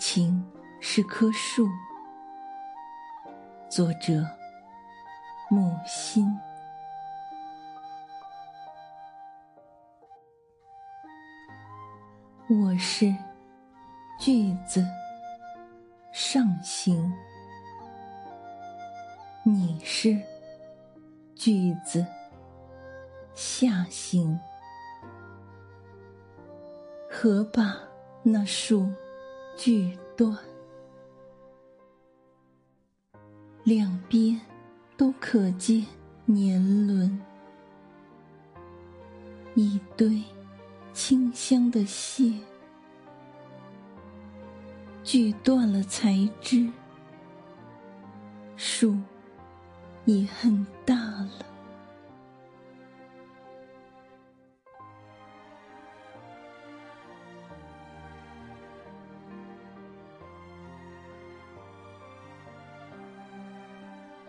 情是棵树。作者：木心。我是句子上行，你是句子下行。何把那树锯断？两边都可见年轮，一堆清香的屑，锯断了才知，树也很大了。